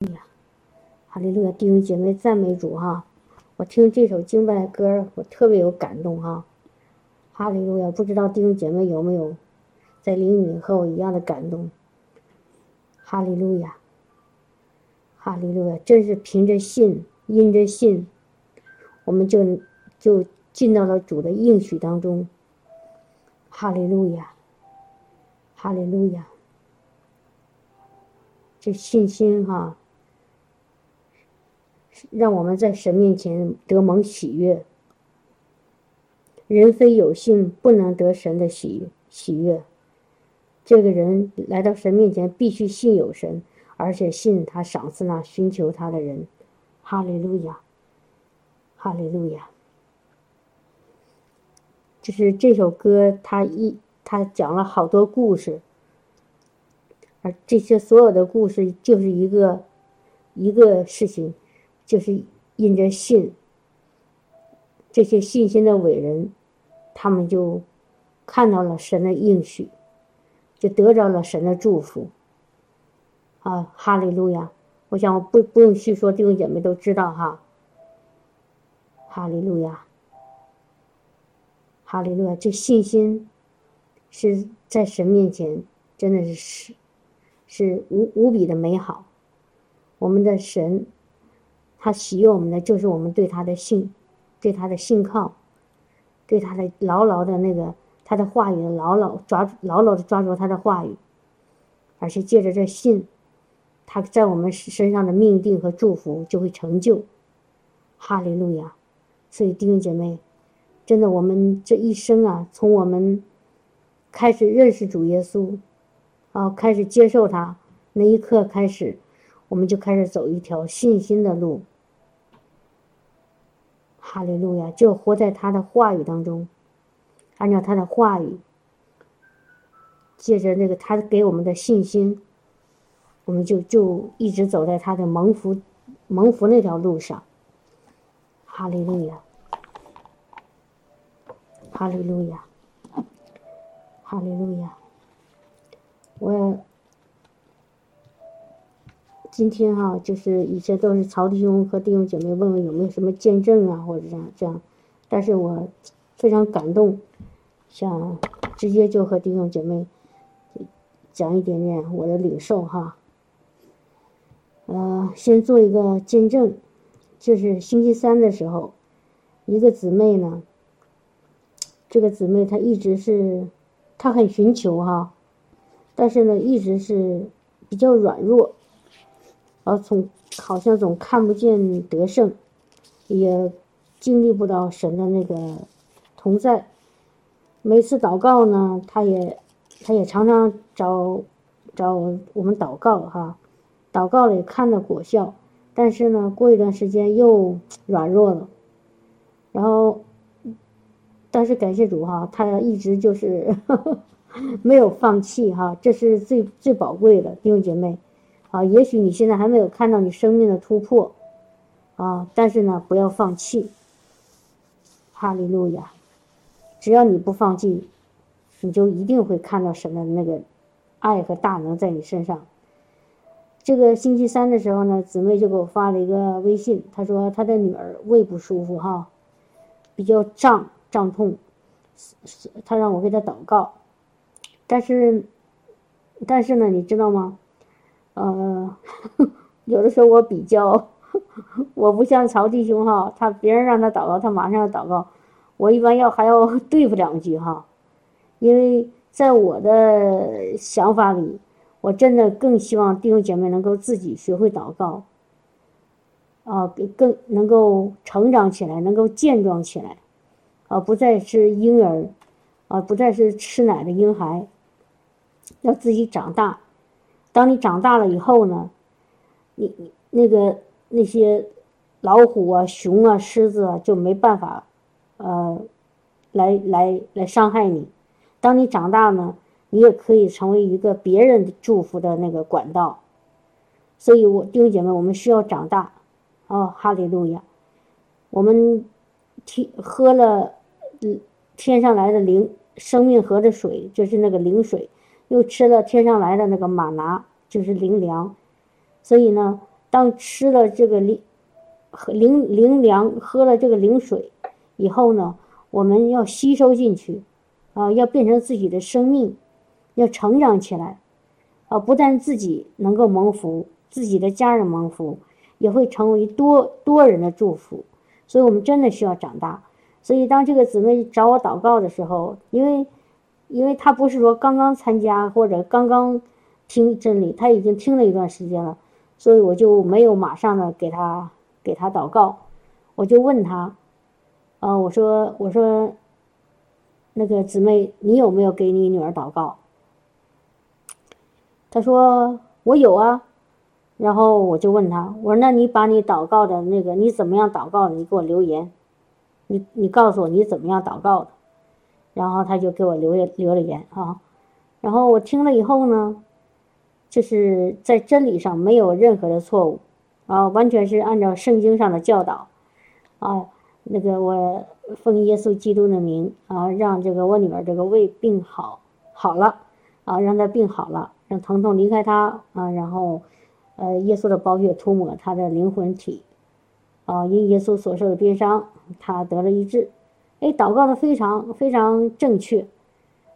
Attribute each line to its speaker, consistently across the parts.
Speaker 1: 哎呀，哈利路亚！弟兄姐妹，赞美主哈！我听这首敬拜歌，我特别有感动哈！哈利路亚！不知道弟兄姐妹有没有在灵里和我一样的感动？哈利路亚！哈利路亚！真是凭着信，因着信，我们就就进到了主的应许当中。哈利路亚！哈利路亚！这信心哈！让我们在神面前得蒙喜悦。人非有信，不能得神的喜喜悦。这个人来到神面前，必须信有神，而且信他赏赐那寻求他的人。哈利路亚，哈利路亚。就是这首歌，他一他讲了好多故事，而这些所有的故事就是一个一个事情。就是因着信，这些信心的伟人，他们就看到了神的应许，就得着了神的祝福。啊，哈利路亚！我想我不不用细说，弟兄姐妹都知道哈。哈利路亚，哈利路亚！这信心是在神面前，真的是是是无无比的美好。我们的神。他喜悦我们的，就是我们对他的信，对他的信靠，对他的牢牢的那个他的话语，牢牢抓住牢牢的抓住他的话语，而且借着这信，他在我们身上的命定和祝福就会成就。哈利路亚！所以弟兄姐妹，真的，我们这一生啊，从我们开始认识主耶稣，啊，开始接受他那一刻开始，我们就开始走一条信心的路。哈利路亚，就活在他的话语当中，按照他的话语，借着那个他给我们的信心，我们就就一直走在他的蒙福蒙福那条路上。哈利路亚，哈利路亚，哈利路亚，我。今天哈，就是以前都是曹弟兄和弟兄姐妹问问有没有什么见证啊，或者这样这样，但是我非常感动，想直接就和弟兄姐妹讲一点点我的领受哈。呃，先做一个见证，就是星期三的时候，一个姊妹呢，这个姊妹她一直是，她很寻求哈，但是呢，一直是比较软弱。然后从好像总看不见得胜，也经历不到神的那个同在。每次祷告呢，他也他也常常找找我们祷告哈，祷告了也看到果效，但是呢，过一段时间又软弱了。然后，但是感谢主哈，他一直就是 没有放弃哈，这是最最宝贵的弟兄姐妹。啊，也许你现在还没有看到你生命的突破，啊，但是呢，不要放弃。哈利路亚！只要你不放弃，你就一定会看到神的那个爱和大能在你身上。这个星期三的时候呢，姊妹就给我发了一个微信，她说她的女儿胃不舒服哈，比较胀胀痛，她让我给她祷告。但是，但是呢，你知道吗？呃，有的时候我比较，我不像曹弟兄哈，他别人让他祷告，他马上要祷告，我一般要还要 对付两句哈，因为在我的想法里，我真的更希望弟兄姐妹能够自己学会祷告，啊，更能够成长起来，能够健壮起来，啊，不再是婴儿，啊，不再是吃奶的婴孩，要自己长大。当你长大了以后呢，你你那个那些老虎啊、熊啊、狮子啊就没办法，呃，来来来伤害你。当你长大呢，你也可以成为一个别人祝福的那个管道。所以，我弟兄姐妹，我们需要长大。哦，哈利路亚！我们天喝了嗯天上来的灵生命河的水，就是那个灵水。又吃了天上来的那个马拿，就是灵粮，所以呢，当吃了这个灵喝灵灵粮，喝了这个灵水以后呢，我们要吸收进去，啊，要变成自己的生命，要成长起来，啊，不但自己能够蒙福，自己的家人蒙福，也会成为多多人的祝福。所以，我们真的需要长大。所以，当这个姊妹找我祷告的时候，因为，因为他不是说刚刚参加或者刚刚听真理，他已经听了一段时间了，所以我就没有马上的给他给他祷告，我就问他，啊，我说我说，那个姊妹，你有没有给你女儿祷告？他说我有啊，然后我就问他，我说那你把你祷告的那个你怎么样祷告的，你给我留言。你你告诉我你怎么样祷告的，然后他就给我留了留了言啊，然后我听了以后呢，就是在真理上没有任何的错误啊，完全是按照圣经上的教导啊，那个我奉耶稣基督的名啊，让这个我女儿这个胃病好好了啊，让她病好了，让疼痛离开她啊，然后呃耶稣的宝血涂抹她的灵魂体。啊，因耶稣所受的鞭伤，她得了医治。哎，祷告的非常非常正确。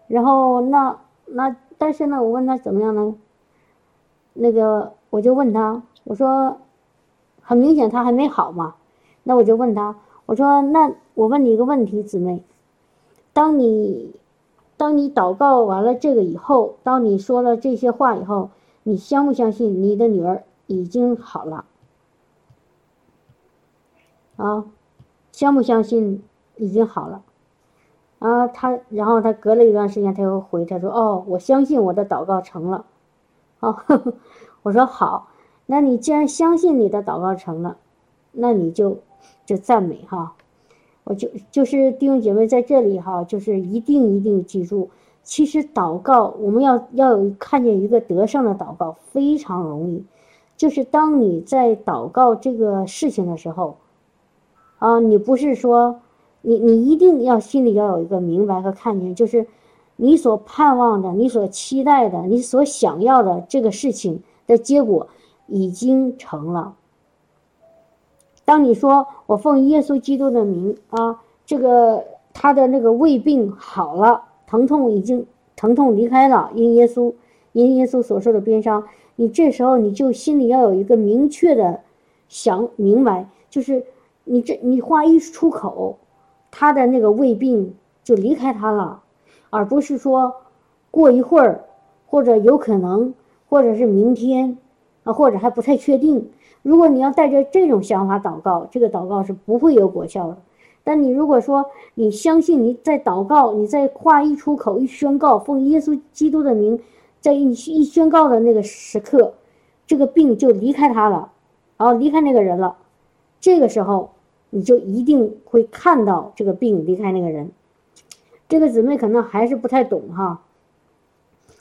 Speaker 1: 然后那那，但是呢，我问他怎么样呢？那个我就问他，我说，很明显他还没好嘛。那我就问他，我说，那我问你一个问题，姊妹，当你当你祷告完了这个以后，当你说了这些话以后，你相不相信你的女儿已经好了？啊，相不相信已经好了？啊，他然后他隔了一段时间，他又回他说：“哦，我相信我的祷告成了。”哦，我说好，那你既然相信你的祷告成了，那你就就赞美哈。我就就是弟兄姐妹在这里哈，就是一定一定记住，其实祷告我们要要有看见一个得胜的祷告非常容易，就是当你在祷告这个事情的时候。啊，你不是说，你你一定要心里要有一个明白和看见，就是你所盼望的、你所期待的、你所想要的这个事情的结果已经成了。当你说我奉耶稣基督的名啊，这个他的那个胃病好了，疼痛已经疼痛离开了，因耶稣因耶稣所受的鞭伤，你这时候你就心里要有一个明确的想明白，就是。你这你话一出口，他的那个胃病就离开他了，而不是说过一会儿，或者有可能，或者是明天，啊，或者还不太确定。如果你要带着这种想法祷告，这个祷告是不会有果效的。但你如果说你相信你在祷告，你在话一出口一宣告，奉耶稣基督的名，在一一宣告的那个时刻，这个病就离开他了，然后离开那个人了，这个时候。你就一定会看到这个病离开那个人，这个姊妹可能还是不太懂哈。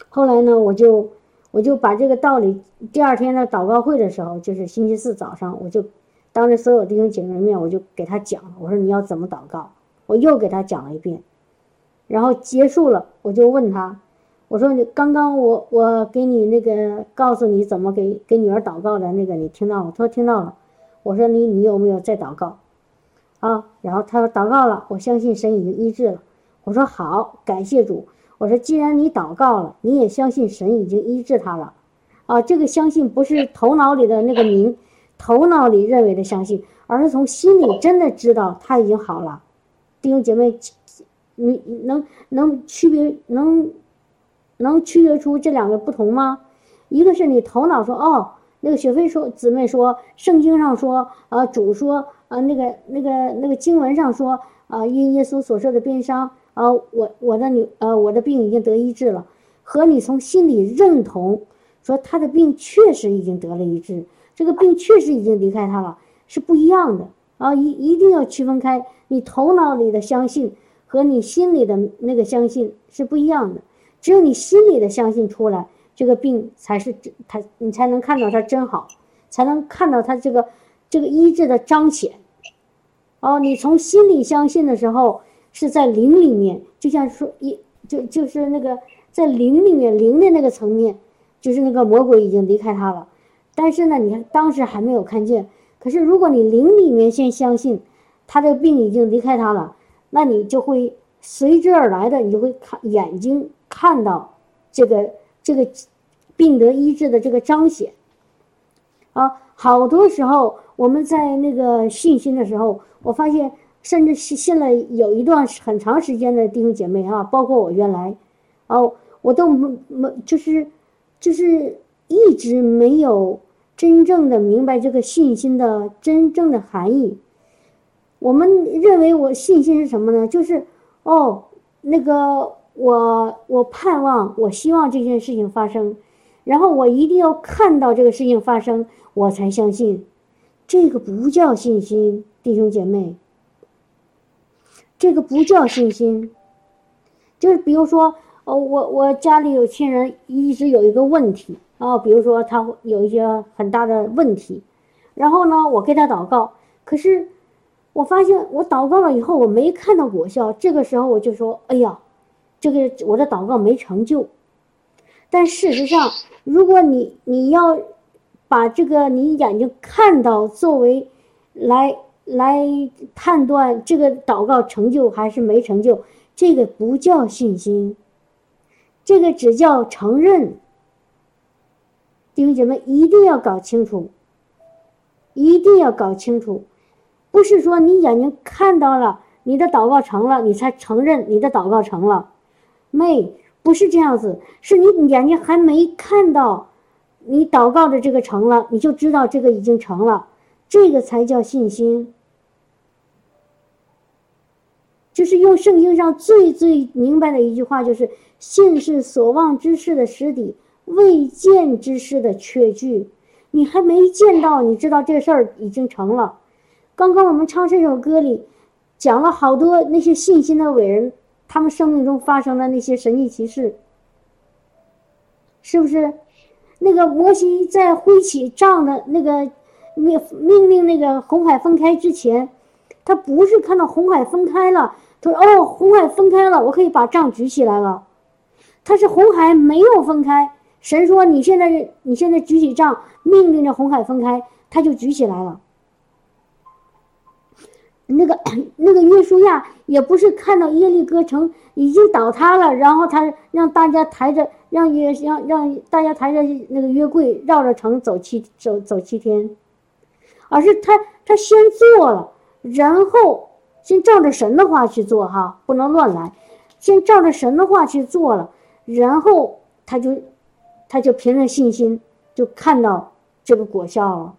Speaker 1: 后来呢，我就我就把这个道理，第二天的祷告会的时候，就是星期四早上，我就当着所有弟兄姐妹面，我就给他讲，我说你要怎么祷告，我又给他讲了一遍，然后结束了，我就问他，我说你刚刚我我给你那个告诉你怎么给给女儿祷告的那个，你听到了？他说听到了。我说你你有没有在祷告？啊，然后他说祷告了，我相信神已经医治了。我说好，感谢主。我说既然你祷告了，你也相信神已经医治他了。啊，这个相信不是头脑里的那个名，头脑里认为的相信，而是从心里真的知道他已经好了。弟兄姐妹，你能能区别能能区别出这两个不同吗？一个是你头脑说哦，那个雪飞说姊妹说圣经上说啊主说。啊，那个、那个、那个经文上说，啊，因耶稣所受的鞭伤，啊，我我的女，呃，我的病已经得医治了，和你从心里认同，说他的病确实已经得了医治，这个病确实已经离开他了，是不一样的。啊，一一定要区分开，你头脑里的相信和你心里的那个相信是不一样的，只有你心里的相信出来，这个病才是真，他你才能看到他真好，才能看到他这个这个医治的彰显。哦，你从心里相信的时候，是在灵里面，就像说一就就是那个在灵里面灵的那个层面，就是那个魔鬼已经离开他了。但是呢，你当时还没有看见。可是如果你灵里面先相信，他这个病已经离开他了，那你就会随之而来的，你就会看眼睛看到这个这个病得医治的这个彰显。啊，好多时候我们在那个信心的时候，我发现，甚至信信了有一段很长时间的弟兄姐妹啊，包括我原来，哦，我都没没就是，就是一直没有真正的明白这个信心的真正的含义。我们认为我信心是什么呢？就是哦，那个我我盼望，我希望这件事情发生，然后我一定要看到这个事情发生。我才相信，这个不叫信心，弟兄姐妹。这个不叫信心，就是比如说，哦，我我家里有亲人一直有一个问题啊，比如说他有一些很大的问题，然后呢，我给他祷告，可是我发现我祷告了以后我没看到果效，这个时候我就说，哎呀，这个我的祷告没成就。但事实上，如果你你要。把这个你眼睛看到作为来来判断这个祷告成就还是没成就，这个不叫信心，这个只叫承认。弟兄姐妹一定要搞清楚，一定要搞清楚，不是说你眼睛看到了你的祷告成了，你才承认你的祷告成了，妹不是这样子，是你眼睛还没看到。你祷告的这个成了，你就知道这个已经成了，这个才叫信心。就是用圣经上最最明白的一句话，就是“信是所望之事的实底，未见之事的确据”。你还没见到，你知道这事儿已经成了。刚刚我们唱这首歌里，讲了好多那些信心的伟人，他们生命中发生的那些神迹奇事，是不是？那个摩西在挥起杖的那个命命令那个红海分开之前，他不是看到红海分开了，他说：“哦，红海分开了，我可以把杖举起来了。”他是红海没有分开，神说：“你现在你现在举起杖，命令着红海分开，他就举起来了。”那个那个约书亚也不是看到耶利哥城已经倒塌了，然后他让大家抬着。让约让让大家抬着那个约柜绕着城走七走走七天，而是他他先做了，然后先照着神的话去做哈，不能乱来，先照着神的话去做了，然后他就他就凭着信心就看到这个果效了。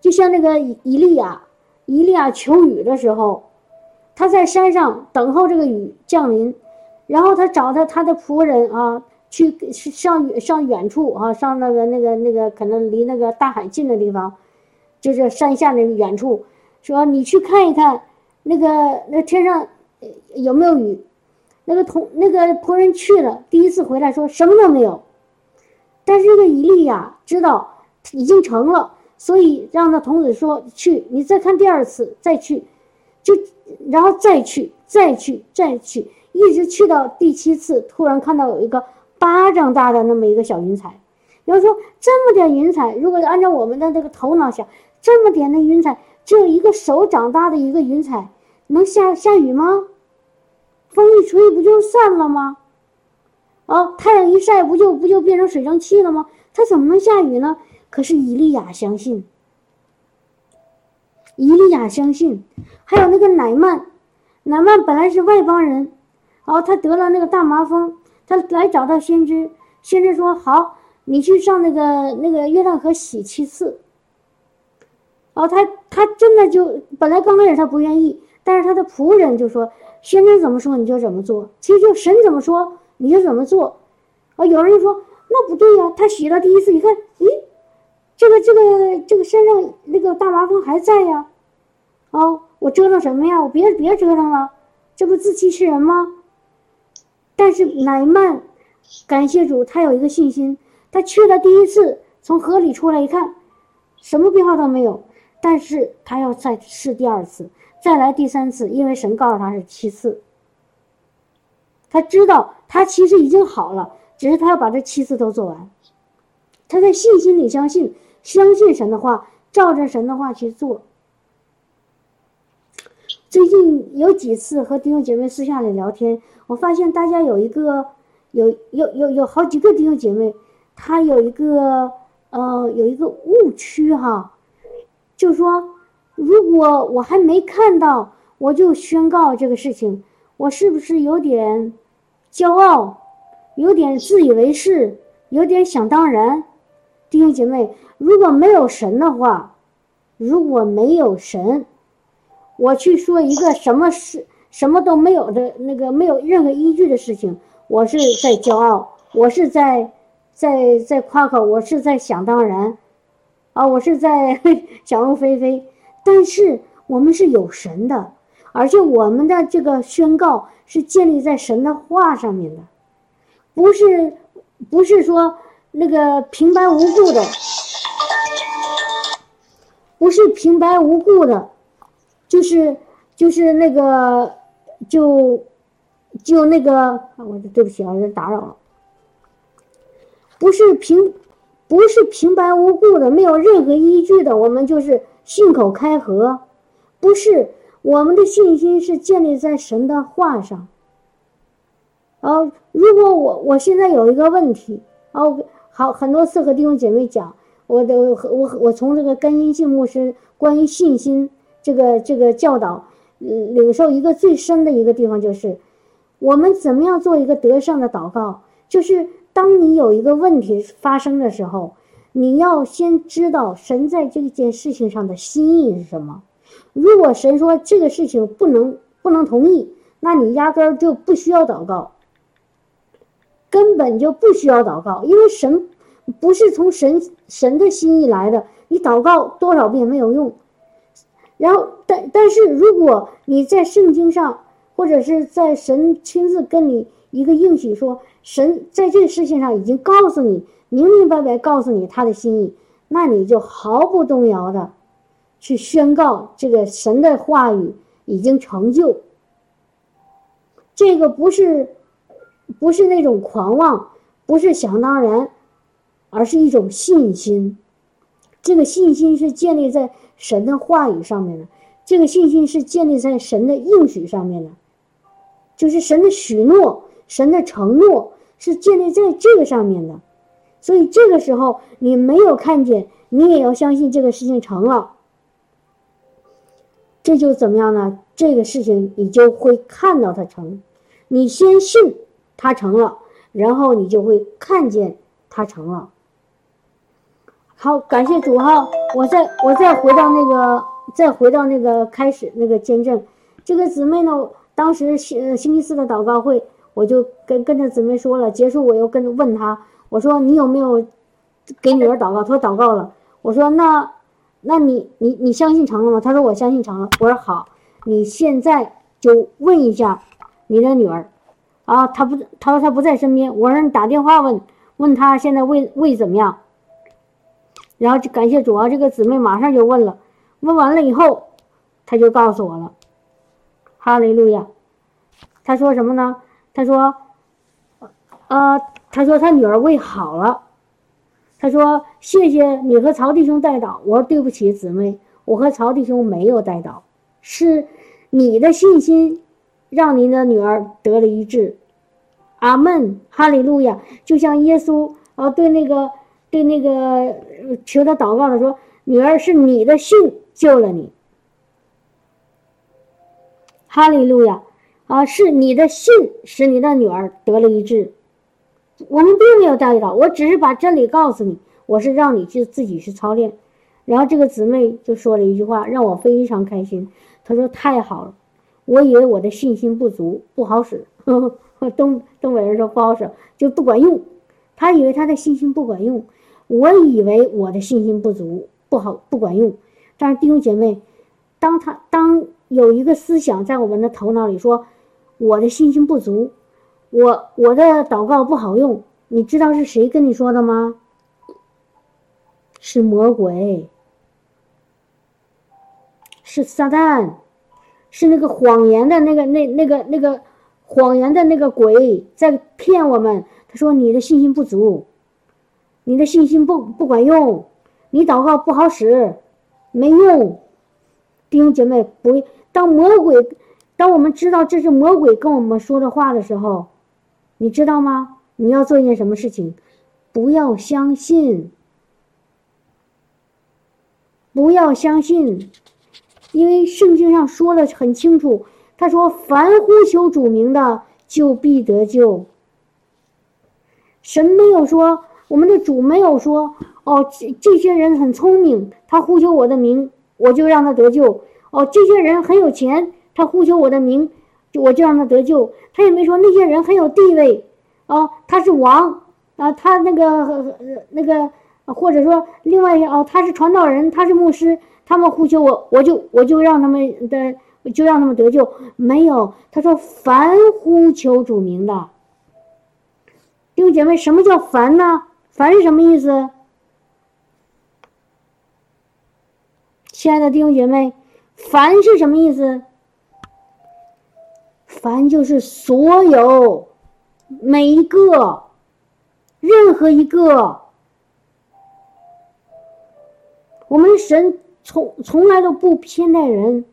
Speaker 1: 就像那个以利亚，以利亚求雨的时候，他在山上等候这个雨降临。然后他找他他的仆人啊，去上上远处啊，上那个那个那个可能离那个大海近的地方，就是山下那远处，说你去看一看，那个那天上有没有雨？那个同那个仆人去了，第一次回来说什么都没有。但是这个以利亚知道已经成了，所以让他童子说去，你再看第二次再去，就然后再去再去再去。一直去到第七次，突然看到有一个巴掌大的那么一个小云彩。有人说，这么点云彩，如果按照我们的这个头脑想，这么点的云彩，只有一个手掌大的一个云彩，能下下雨吗？风一吹不就散了吗？啊，太阳一晒不就不就变成水蒸气了吗？它怎么能下雨呢？可是伊利亚相信，伊利亚相信，还有那个乃曼，乃曼本来是外邦人。哦，他得了那个大麻风，他来找到先知，先知说：“好，你去上那个那个约旦河洗七次。”哦，他他真的就本来刚开始他不愿意，但是他的仆人就说：“先知怎么说你就怎么做。”其实就神怎么说你就怎么做。啊，有人就说：“那不对呀，他洗了第一次，一看，咦，这个这个这个身上那个大麻风还在呀。”哦，我折腾什么呀？我别别折腾了，这不自欺欺人吗？但是乃曼，感谢主，他有一个信心。他去了第一次，从河里出来一看，什么变化都没有。但是他要再试第二次，再来第三次，因为神告诉他是七次。他知道他其实已经好了，只是他要把这七次都做完。他在信心里相信，相信神的话，照着神的话去做。最近有几次和弟兄姐妹私下里聊天，我发现大家有一个，有有有有好几个弟兄姐妹，他有一个呃有一个误区哈，就说如果我还没看到，我就宣告这个事情，我是不是有点骄傲，有点自以为是，有点想当然？弟兄姐妹，如果没有神的话，如果没有神，我去说一个什么事，什么都没有的那个没有任何依据的事情，我是在骄傲，我是在在在夸口，我是在想当然，啊，我是在 想入非非。但是我们是有神的，而且我们的这个宣告是建立在神的话上面的，不是不是说。那个平白无故的，不是平白无故的，就是就是那个就就那个，我对不起啊，人打扰了，不是平不是平白无故的，没有任何依据的，我们就是信口开河，不是我们的信心是建立在神的话上。啊，如果我我现在有一个问题，哦。好，很多次和弟兄姐妹讲，我的我我我从这个甘音信牧师关于信心这个这个教导，领受一个最深的一个地方就是，我们怎么样做一个得胜的祷告？就是当你有一个问题发生的时候，你要先知道神在这件事情上的心意是什么。如果神说这个事情不能不能同意，那你压根就不需要祷告。根本就不需要祷告，因为神不是从神神的心意来的，你祷告多少遍没有用。然后，但但是如果你在圣经上，或者是在神亲自跟你一个应许说，神在这个事情上已经告诉你，明明白白告诉你他的心意，那你就毫不动摇的去宣告这个神的话语已经成就。这个不是。不是那种狂妄，不是想当然，而是一种信心。这个信心是建立在神的话语上面的，这个信心是建立在神的应许上面的，就是神的许诺、神的承诺是建立在这个上面的。所以这个时候你没有看见，你也要相信这个事情成了。这就怎么样呢？这个事情你就会看到它成，你先信。它成了，然后你就会看见它成了。好，感谢主哈！我再我再回到那个，再回到那个开始那个见证。这个姊妹呢，当时星星期四的祷告会，我就跟跟着姊妹说了。结束我又跟问她，我说你有没有给女儿祷告？她说祷告了。我说那那你你你相信成了吗？她说我相信成了。我说好，你现在就问一下你的女儿。啊，她不，她说她不在身边。我让你打电话问问她现在胃胃怎么样。然后就感谢主啊，这个姊妹马上就问了，问完了以后，他就告诉我了。哈利路亚。他说什么呢？他说，呃，他说他女儿胃好了。他说谢谢你和曹弟兄带祷。我说对不起，姊妹，我和曹弟兄没有带祷，是你的信心。让您的女儿得了医治，阿门，哈利路亚！就像耶稣啊，对那个对那个求他祷告的说：“女儿是你的信救了你。”哈利路亚！啊，是你的信使你的女儿得了一治。我们并没有带到，我只是把真理告诉你，我是让你去自己去操练。然后这个姊妹就说了一句话，让我非常开心。她说：“太好了。”我以为我的信心不足，不好使。东东北人说不好使，就不管用。他以为他的信心不管用，我以为我的信心不足，不好不管用。但是弟兄姐妹，当他当有一个思想在我们的头脑里说我的信心不足，我我的祷告不好用，你知道是谁跟你说的吗？是魔鬼，是撒旦。是那个谎言的那个那那个那个谎言的那个鬼在骗我们。他说你的信心不足，你的信心不不管用，你祷告不好使，没用。弟兄姐妹，不，当魔鬼，当我们知道这是魔鬼跟我们说的话的时候，你知道吗？你要做一件什么事情？不要相信，不要相信，因为圣经上说的很清楚，他说：“凡呼求主名的，就必得救。”神没有说，我们的主没有说：“哦，这这些人很聪明，他呼求我的名。”我就让他得救哦，这些人很有钱，他呼求我的名，我就让他得救。他也没说那些人很有地位，哦，他是王啊，他那个那个，或者说另外哦，他是传道人，他是牧师，他们呼求我，我就我就让他们的就让他们得救。没有，他说凡呼求主名的弟兄姐妹，什么叫凡呢？凡是什么意思？亲爱的弟兄姐妹，凡是什么意思？凡就是所有、每一个、任何一个。我们神从从来都不偏待人。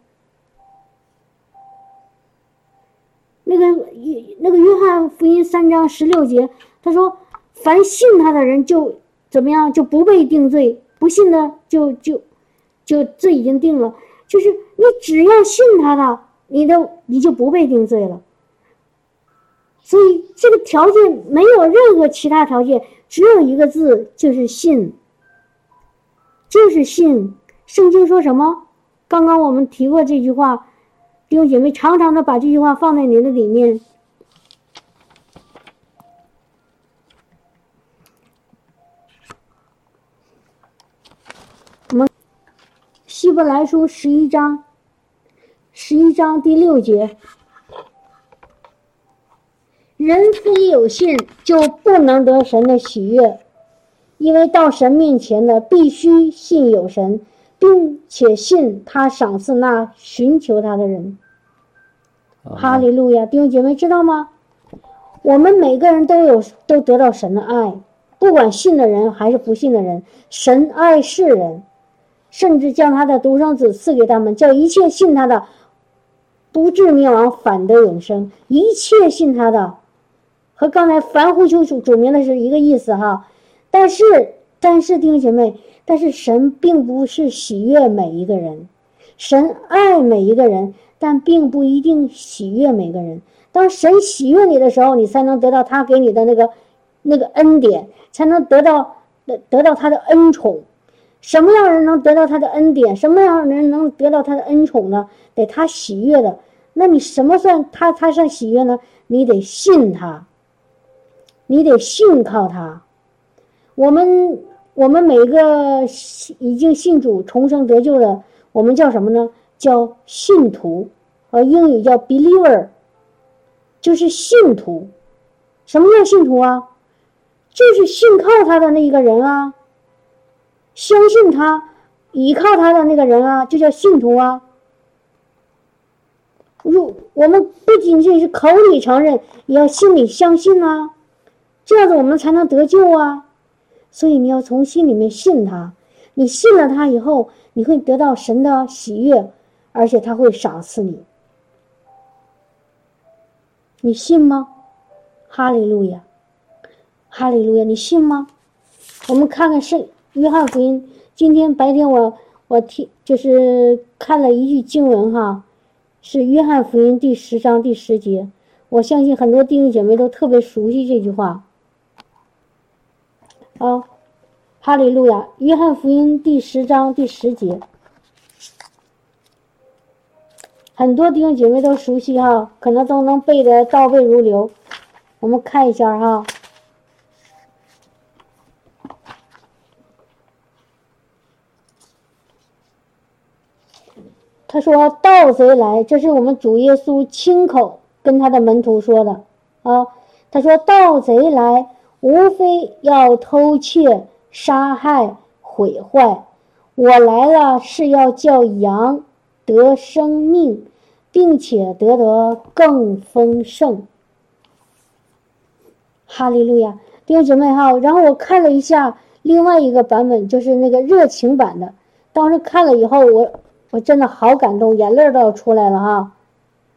Speaker 1: 那个约那个约翰福音三章十六节，他说：“凡信他的人就怎么样，就不被定罪；不信的就就。”就这已经定了，就是你只要信他的，你的你就不被定罪了。所以这个条件没有任何其他条件，只有一个字，就是信，就是信。圣经说什么？刚刚我们提过这句话，弟兄姐妹常常的把这句话放在你的里面。希伯来书十一章，十一章第六节：人非有信，就不能得神的喜悦，因为到神面前的必须信有神，并且信他赏赐那寻求他的人。哈利路亚！弟兄姐妹知道吗？我们每个人都有都得到神的爱，不管信的人还是不信的人，神爱世人。甚至将他的独生子赐给他们，叫一切信他的不至灭亡，反得永生。一切信他的，和刚才凡呼求主主名的是一个意思哈。但是，但是弟兄姐妹，但是神并不是喜悦每一个人，神爱每一个人，但并不一定喜悦每个人。当神喜悦你的时候，你才能得到他给你的那个那个恩典，才能得到得得到他的恩宠。什么样人能得到他的恩典？什么样人能得到他的恩宠呢？得他喜悦的。那你什么算他？他算喜悦呢？你得信他，你得信靠他。我们我们每个已经信主、重生得救的，我们叫什么呢？叫信徒，呃，英语叫 believer，就是信徒。什么叫信徒啊？就是信靠他的那一个人啊。相信他，依靠他的那个人啊，就叫信徒啊。如我们不仅仅是口里承认，也要心里相信啊，这样子我们才能得救啊。所以你要从心里面信他，你信了他以后，你会得到神的喜悦，而且他会赏赐你。你信吗？哈利路亚，哈利路亚，你信吗？我们看看圣。约翰福音，今天白天我我听就是看了一句经文哈，是约翰福音第十章第十节，我相信很多弟兄姐妹都特别熟悉这句话。啊，哈利路亚！约翰福音第十章第十节，很多弟兄姐妹都熟悉哈，可能都能背得倒背如流。我们看一下哈。他说：“盗贼来，这是我们主耶稣亲口跟他的门徒说的啊。他说：盗贼来，无非要偷窃、杀害、毁坏。我来了，是要叫羊得生命，并且得得更丰盛。哈利路亚，弟兄姐妹哈。然后我看了一下另外一个版本就是那个热情版的。当时看了以后，我我真的好感动，眼泪都要出来了哈。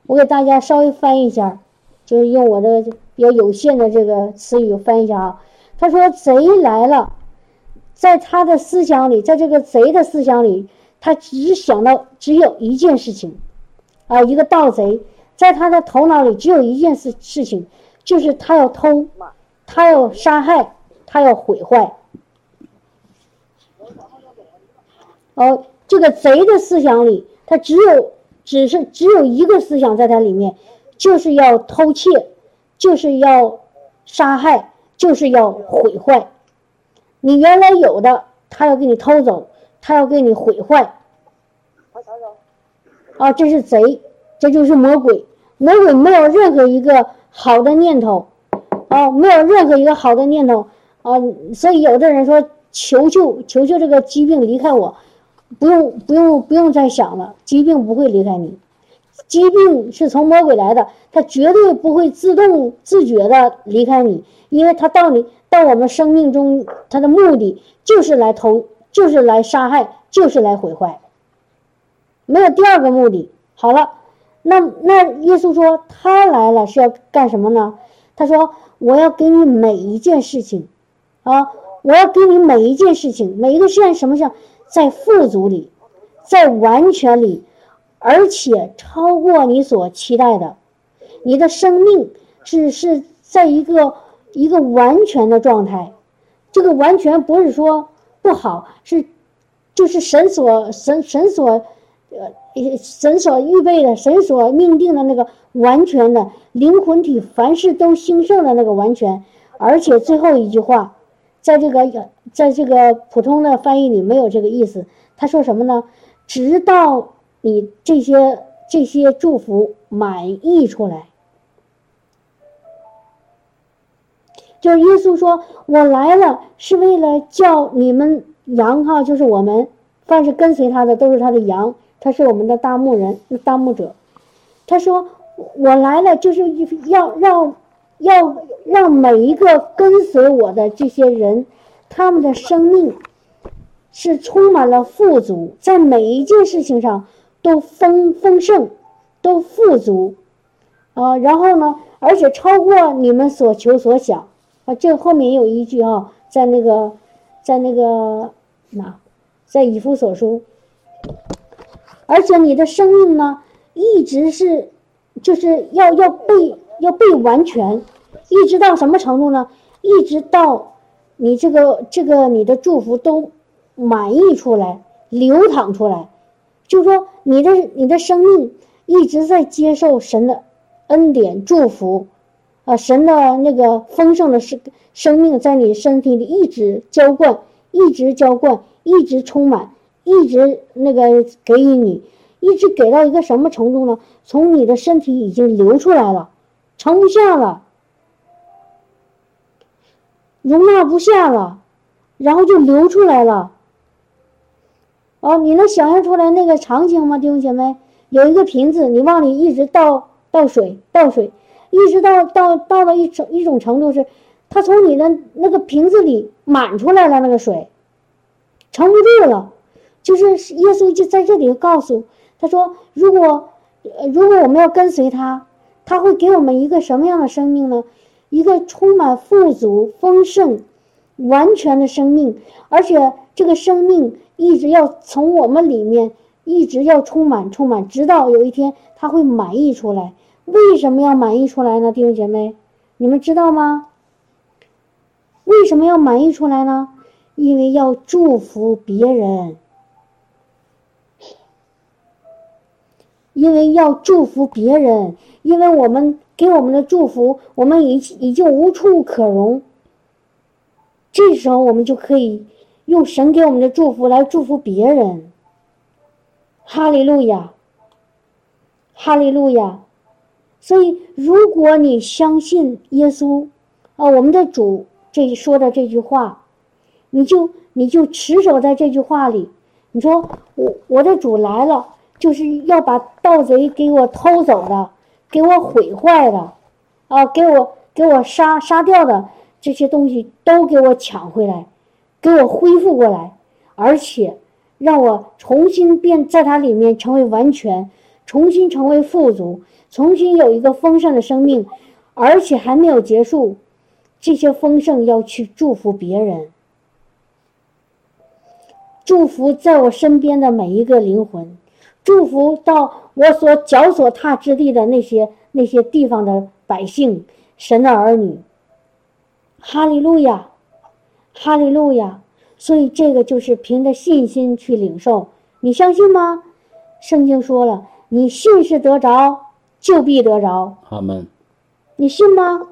Speaker 1: 我给大家稍微翻译一下，就是用我的比较有限的这个词语翻译一下啊。他说：“贼来了，在他的思想里，在这个贼的思想里，他只想到只有一件事情，啊，一个盗贼，在他的头脑里只有一件事事情，就是他要偷，他要杀害，他要毁坏。哦，这个贼的思想里，他只有。”只是只有一个思想在它里面，就是要偷窃，就是要杀害，就是要毁坏。你原来有的，他要给你偷走，他要给你毁坏。啊，这是贼，这就是魔鬼。魔鬼没有任何一个好的念头，啊，没有任何一个好的念头啊。所以有的人说，求求求求这个疾病离开我。不用不用不用再想了，疾病不会离开你，疾病是从魔鬼来的，他绝对不会自动自觉的离开你，因为他到你到我们生命中，他的目的就是来偷，就是来杀害，就是来毁坏，没有第二个目的。好了，那那耶稣说他来了是要干什么呢？他说我要给你每一件事情，啊，我要给你每一件事情，每一个事情什么像。在富足里，在完全里，而且超过你所期待的，你的生命只是在一个一个完全的状态。这个完全不是说不好，是就是神所神神所呃神所预备的，神所命定的那个完全的灵魂体，凡事都兴盛的那个完全。而且最后一句话。在这个，在这个普通的翻译里没有这个意思。他说什么呢？直到你这些这些祝福满溢出来，就是耶稣说：“我来了是为了叫你们羊哈，就是我们凡是跟随他的都是他的羊，他是我们的大牧人、大牧者。”他说：“我来了就是要让。”要让每一个跟随我的这些人，他们的生命是充满了富足，在每一件事情上都丰丰盛，都富足，啊，然后呢，而且超过你们所求所想，啊，这后面有一句啊，在那个，在那个哪，在以夫所书，而且你的生命呢，一直是，就是要要被。要被完全，一直到什么程度呢？一直到你这个这个你的祝福都满溢出来、流淌出来，就是说你的你的生命一直在接受神的恩典祝福，啊，神的那个丰盛的生生命在你身体里一直浇灌，一直浇灌，一直充满，一直那个给予你，一直给到一个什么程度呢？从你的身体已经流出来了。盛不下了，容纳不下了，然后就流出来了。哦，你能想象出来那个场景吗，弟兄姐妹？有一个瓶子，你往里一直倒倒水，倒水，一直到到到一种一种程度是，它从你的那个瓶子里满出来了，那个水盛不住了。就是耶稣就在这里告诉他说：“如果如果我们要跟随他。”他会给我们一个什么样的生命呢？一个充满富足、丰盛、完全的生命，而且这个生命一直要从我们里面一直要充满、充满，直到有一天它会满溢出来。为什么要满溢出来呢？弟兄姐妹，你们知道吗？为什么要满溢出来呢？因为要祝福别人。因为要祝福别人，因为我们给我们的祝福，我们已已经无处可容。这时候，我们就可以用神给我们的祝福来祝福别人。哈利路亚，哈利路亚。所以，如果你相信耶稣，啊，我们的主这说的这句话，你就你就持守在这句话里。你说我我的主来了。就是要把盗贼给我偷走的，给我毁坏的，啊，给我给我杀杀掉的这些东西都给我抢回来，给我恢复过来，而且让我重新变在它里面成为完全，重新成为富足，重新有一个丰盛的生命，而且还没有结束，这些丰盛要去祝福别人，祝福在我身边的每一个灵魂，祝福到我所脚所踏之地的那些那些地方的百姓，神的儿女。哈利路亚，哈利路亚！所以这个就是凭着信心去领受，你相信吗？圣经说了，你信是得着，就必得着。
Speaker 2: 阿门。
Speaker 1: 你信吗？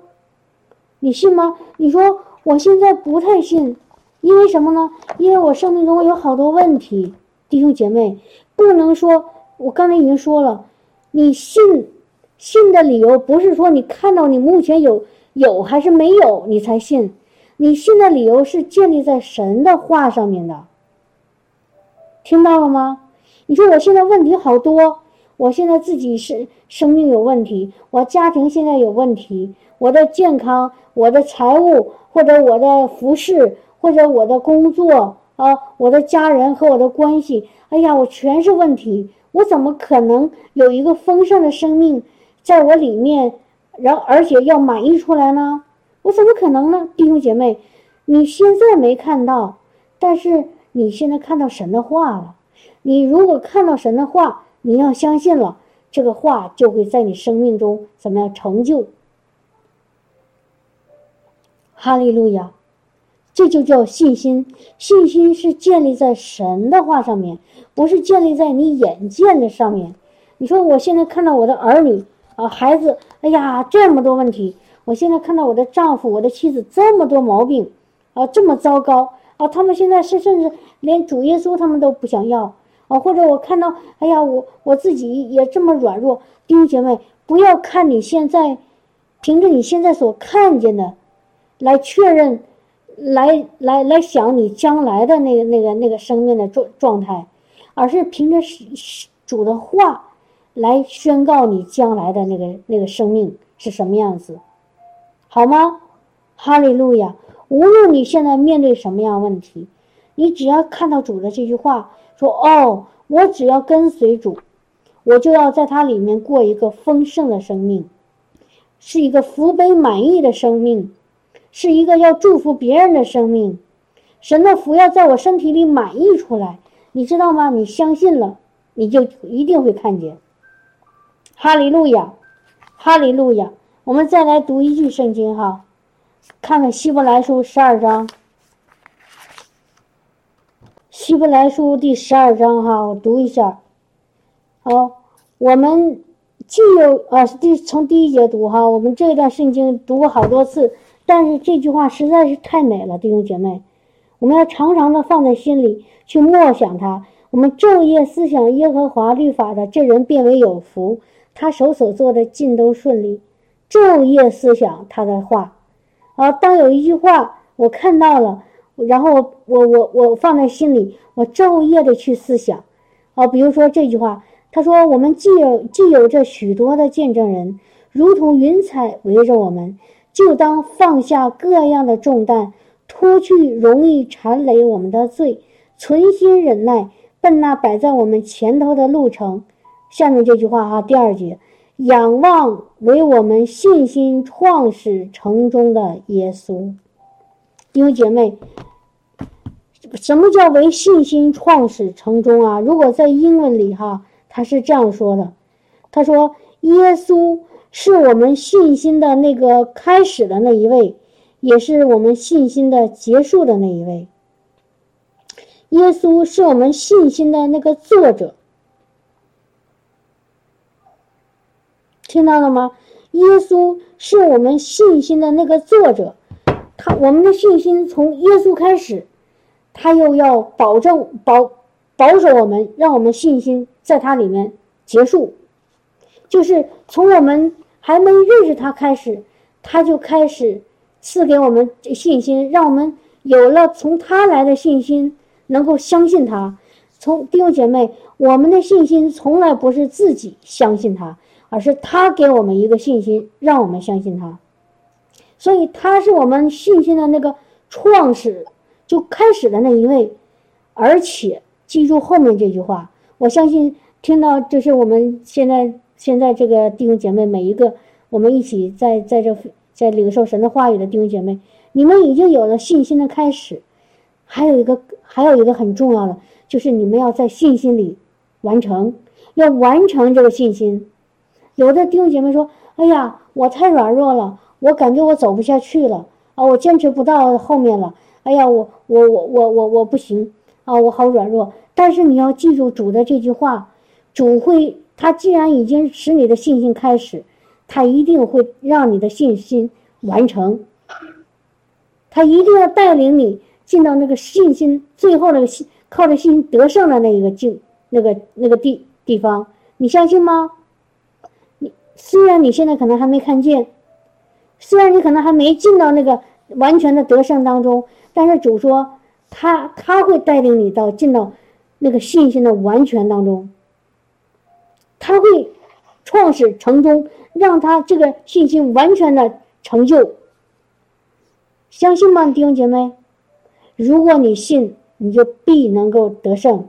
Speaker 1: 你信吗？你说我现在不太信，因为什么呢？因为我生命中有好多问题。弟兄姐妹，不能说，我刚才已经说了，你信信的理由不是说你看到你目前有。有还是没有，你才信？你信的理由是建立在神的话上面的，听到了吗？你说我现在问题好多，我现在自己是生命有问题，我家庭现在有问题，我的健康、我的财务或者我的服饰或者我的工作啊，我的家人和我的关系，哎呀，我全是问题，我怎么可能有一个丰盛的生命在我里面？然后而且要满意出来呢？我怎么可能呢？弟兄姐妹，你现在没看到，但是你现在看到神的话了。你如果看到神的话，你要相信了，这个话就会在你生命中怎么样成就？哈利路亚！这就叫信心。信心是建立在神的话上面，不是建立在你眼见的上面。你说我现在看到我的儿女。啊，孩子，哎呀，这么多问题！我现在看到我的丈夫、我的妻子这么多毛病，啊，这么糟糕啊！他们现在是甚至连主耶稣他们都不想要啊！或者我看到，哎呀，我我自己也这么软弱。弟兄姐妹，不要看你现在，凭着你现在所看见的，来确认，来来来想你将来的那个那个那个生命的状状态，而是凭着主的话。来宣告你将来的那个那个生命是什么样子，好吗？哈利路亚！无论你现在面对什么样问题，你只要看到主的这句话，说：“哦，我只要跟随主，我就要在它里面过一个丰盛的生命，是一个福杯满意的生命，是一个要祝福别人的生命。神的福要在我身体里满溢出来，你知道吗？你相信了，你就一定会看见。”哈利路亚，哈利路亚！我们再来读一句圣经哈，看看希伯来书十二章。希伯来书第十二章哈，我读一下。好，我们既有啊，第从第一节读哈，我们这一段圣经读过好多次，但是这句话实在是太美了，弟兄姐妹，我们要常常的放在心里去默想它。我们昼夜思想耶和华律法的这人变为有福。他手所做的尽都顺利，昼夜思想他的话，啊，当有一句话我看到了，然后我我我放在心里，我昼夜的去思想，啊，比如说这句话，他说我们既有既有这许多的见证人，如同云彩围着我们，就当放下各样的重担，脱去容易缠累我们的罪，存心忍耐，奔那摆在我们前头的路程。下面这句话哈，第二节，仰望为我们信心创始成终的耶稣。弟兄姐妹，什么叫为信心创始成终啊？如果在英文里哈，他是这样说的，他说耶稣是我们信心的那个开始的那一位，也是我们信心的结束的那一位。耶稣是我们信心的那个作者。听到了吗？耶稣是我们信心的那个作者，他我们的信心从耶稣开始，他又要保证保保守我们，让我们信心在他里面结束，就是从我们还没认识他开始，他就开始赐给我们信心，让我们有了从他来的信心，能够相信他。从弟兄姐妹，我们的信心从来不是自己相信他。而是他给我们一个信心，让我们相信他，所以他是我们信心的那个创始，就开始的那一位，而且记住后面这句话，我相信听到就是我们现在现在这个弟兄姐妹每一个，我们一起在在这在领受神的话语的弟兄姐妹，你们已经有了信心的开始，还有一个还有一个很重要的，就是你们要在信心里完成，要完成这个信心。有的弟兄姐妹说：“哎呀，我太软弱了，我感觉我走不下去了啊，我坚持不到后面了。哎呀，我我我我我我不行啊，我好软弱。”但是你要记住主的这句话，主会，他既然已经使你的信心开始，他一定会让你的信心完成，他一定要带领你进到那个信心最后那个信靠着信心得胜的那一个境那个那个地地方，你相信吗？你虽然你现在可能还没看见，虽然你可能还没进到那个完全的得胜当中，但是主说他他会带领你到进到那个信心的完全当中，他会创始成终，让他这个信心完全的成就。相信吗，弟兄姐妹？如果你信，你就必能够得胜，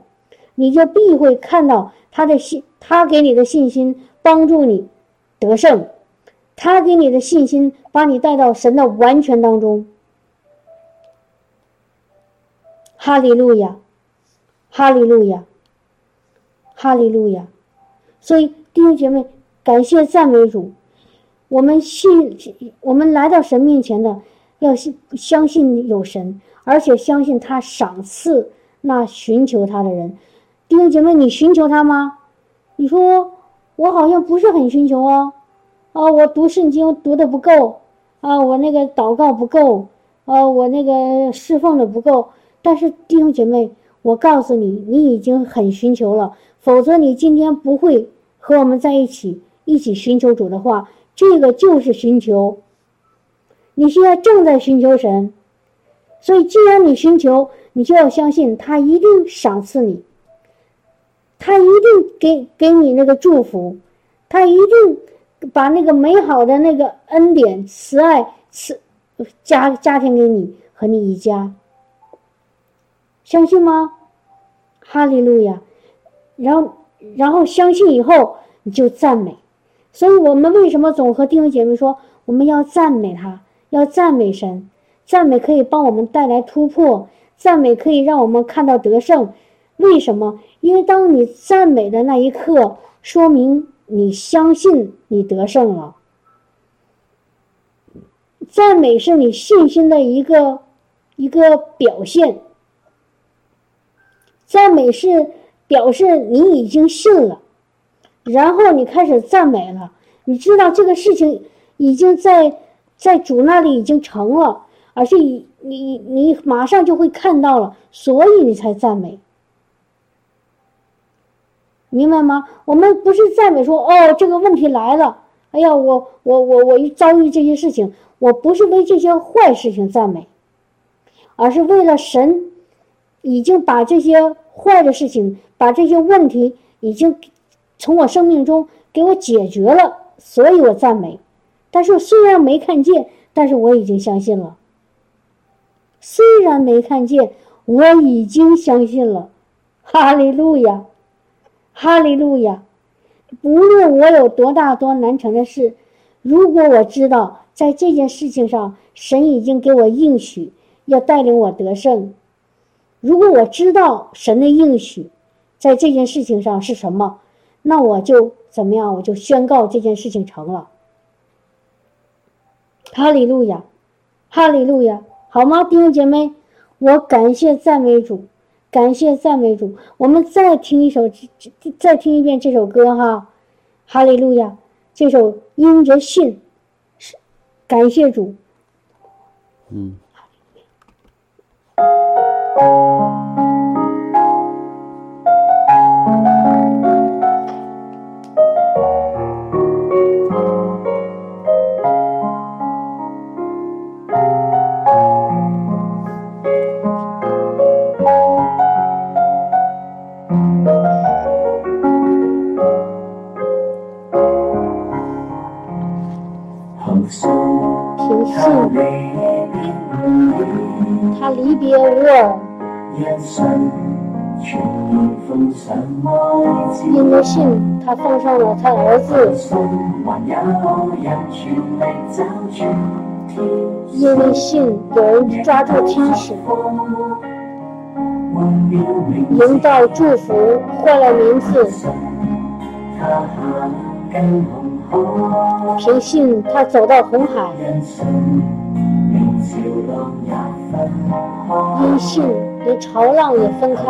Speaker 1: 你就必会看到他的信，他给你的信心帮助你。得胜，他给你的信心把你带到神的完全当中。哈利路亚，哈利路亚，哈利路亚。所以弟兄姐妹，感谢赞美主。我们信，我们来到神面前的，要信相信有神，而且相信他赏赐那寻求他的人。弟兄姐妹，你寻求他吗？你说。我好像不是很寻求哦，啊，我读圣经读的不够，啊，我那个祷告不够，啊，我那个侍奉的不够。但是弟兄姐妹，我告诉你，你已经很寻求了，否则你今天不会和我们在一起，一起寻求主的话。这个就是寻求，你现在正在寻求神，所以既然你寻求，你就要相信他一定赏赐你。他一定给给你那个祝福，他一定把那个美好的那个恩典、慈爱赐家家庭给你和你一家，相信吗？哈利路亚！然后然后相信以后你就赞美，所以我们为什么总和弟兄姐妹说我们要赞美他，要赞美神？赞美可以帮我们带来突破，赞美可以让我们看到得胜。为什么？因为当你赞美的那一刻，说明你相信你得胜了。赞美是你信心的一个一个表现。赞美是表示你已经信了，然后你开始赞美了。你知道这个事情已经在在主那里已经成了，而且你你你马上就会看到了，所以你才赞美。明白吗？我们不是赞美说哦，这个问题来了，哎呀，我我我我一遭遇这些事情，我不是为这些坏事情赞美，而是为了神已经把这些坏的事情，把这些问题已经从我生命中给我解决了，所以我赞美。但是虽然没看见，但是我已经相信了。虽然没看见，我已经相信了。哈利路亚。哈利路亚！无论我有多大多难成的事，如果我知道在这件事情上神已经给我应许，要带领我得胜；如果我知道神的应许在这件事情上是什么，那我就怎么样？我就宣告这件事情成了。哈利路亚，哈利路亚，好吗，弟兄姐妹？我感谢赞美主。感谢赞美主，我们再听一首，再听一遍这首歌哈，哈利路亚，这首因着信，是感谢主，嗯。他离别我。因为信，他奉上了他儿子。因为信，有人抓住天使，营造祝福，换了名字。凭信，他走到红海。因信，连潮浪也分开。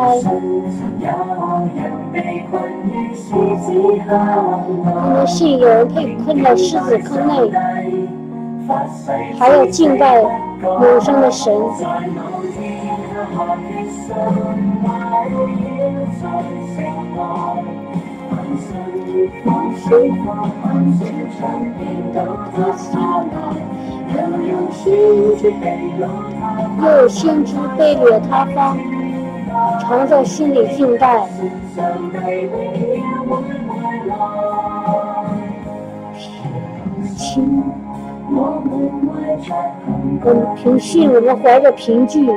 Speaker 1: 因为信，有人被困在狮子坑内，还要敬拜永生的神。又有心之背掠他方，常在心里静待。平我们凭信，我们怀着凭据。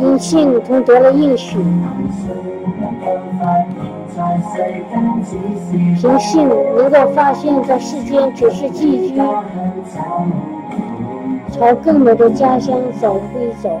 Speaker 1: 因信，同得了应许。凭信能够发现，在世间只是寄居，朝更美的家乡走一走。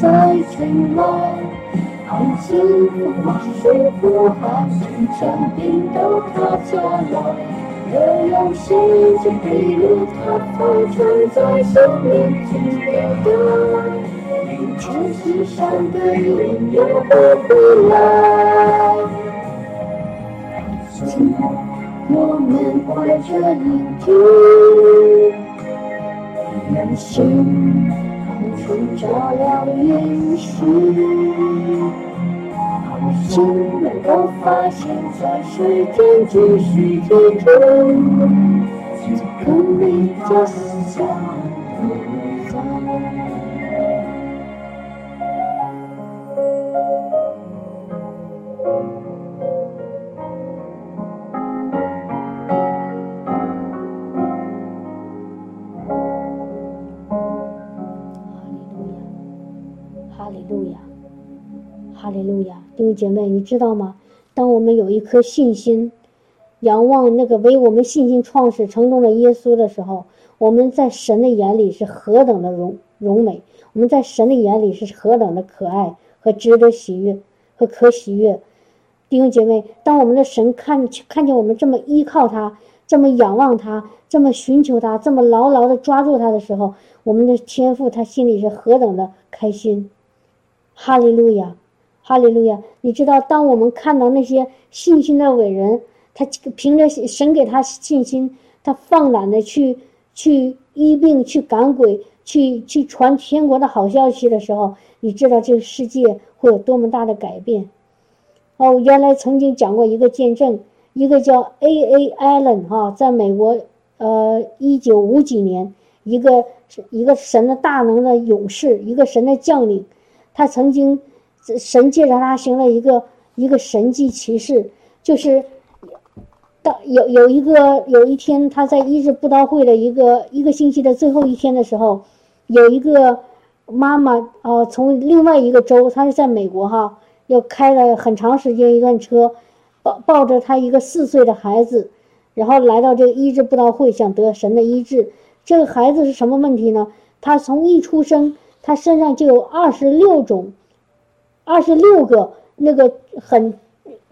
Speaker 1: 再承诺。安心不是不好，生病都他家来。若有心就披露他放长在生命之中。天地上的云又不回来。我们怀着一句。人心空处照亮云隙，心能够发现，在时间继续之中，更美的相在。哈利路亚弟兄姐妹，你知道吗？当我们有一颗信心，仰望那个为我们信心创始成功的耶稣的时候，我们在神的眼里是何等的荣荣美；我们在神的眼里是何等的可爱和值得喜悦和可喜悦。弟兄姐妹，当我们的神看看见我们这么依靠他、这么仰望他、这么寻求他、这么牢牢的抓住他的时候，我们的天父他心里是何等的开心！哈利路亚。哈利路亚！你知道，当我们看到那些信心的伟人，他凭着神给他信心，他放胆的去去医病、去赶鬼、去去传天国的好消息的时候，你知道这个世界会有多么大的改变？哦，原来曾经讲过一个见证，一个叫 A. A. Allen 哈，在美国，呃，一九五几年，一个一个神的大能的勇士，一个神的将领，他曾经。神借着他行了一个一个神迹奇事，就是当有有一个有一天他在医治布道会的一个一个星期的最后一天的时候，有一个妈妈啊，从另外一个州，她是在美国哈，又开了很长时间一段车，抱抱着她一个四岁的孩子，然后来到这个医治布道会，想得神的医治。这个孩子是什么问题呢？他从一出生，他身上就有二十六种，二十六个那个很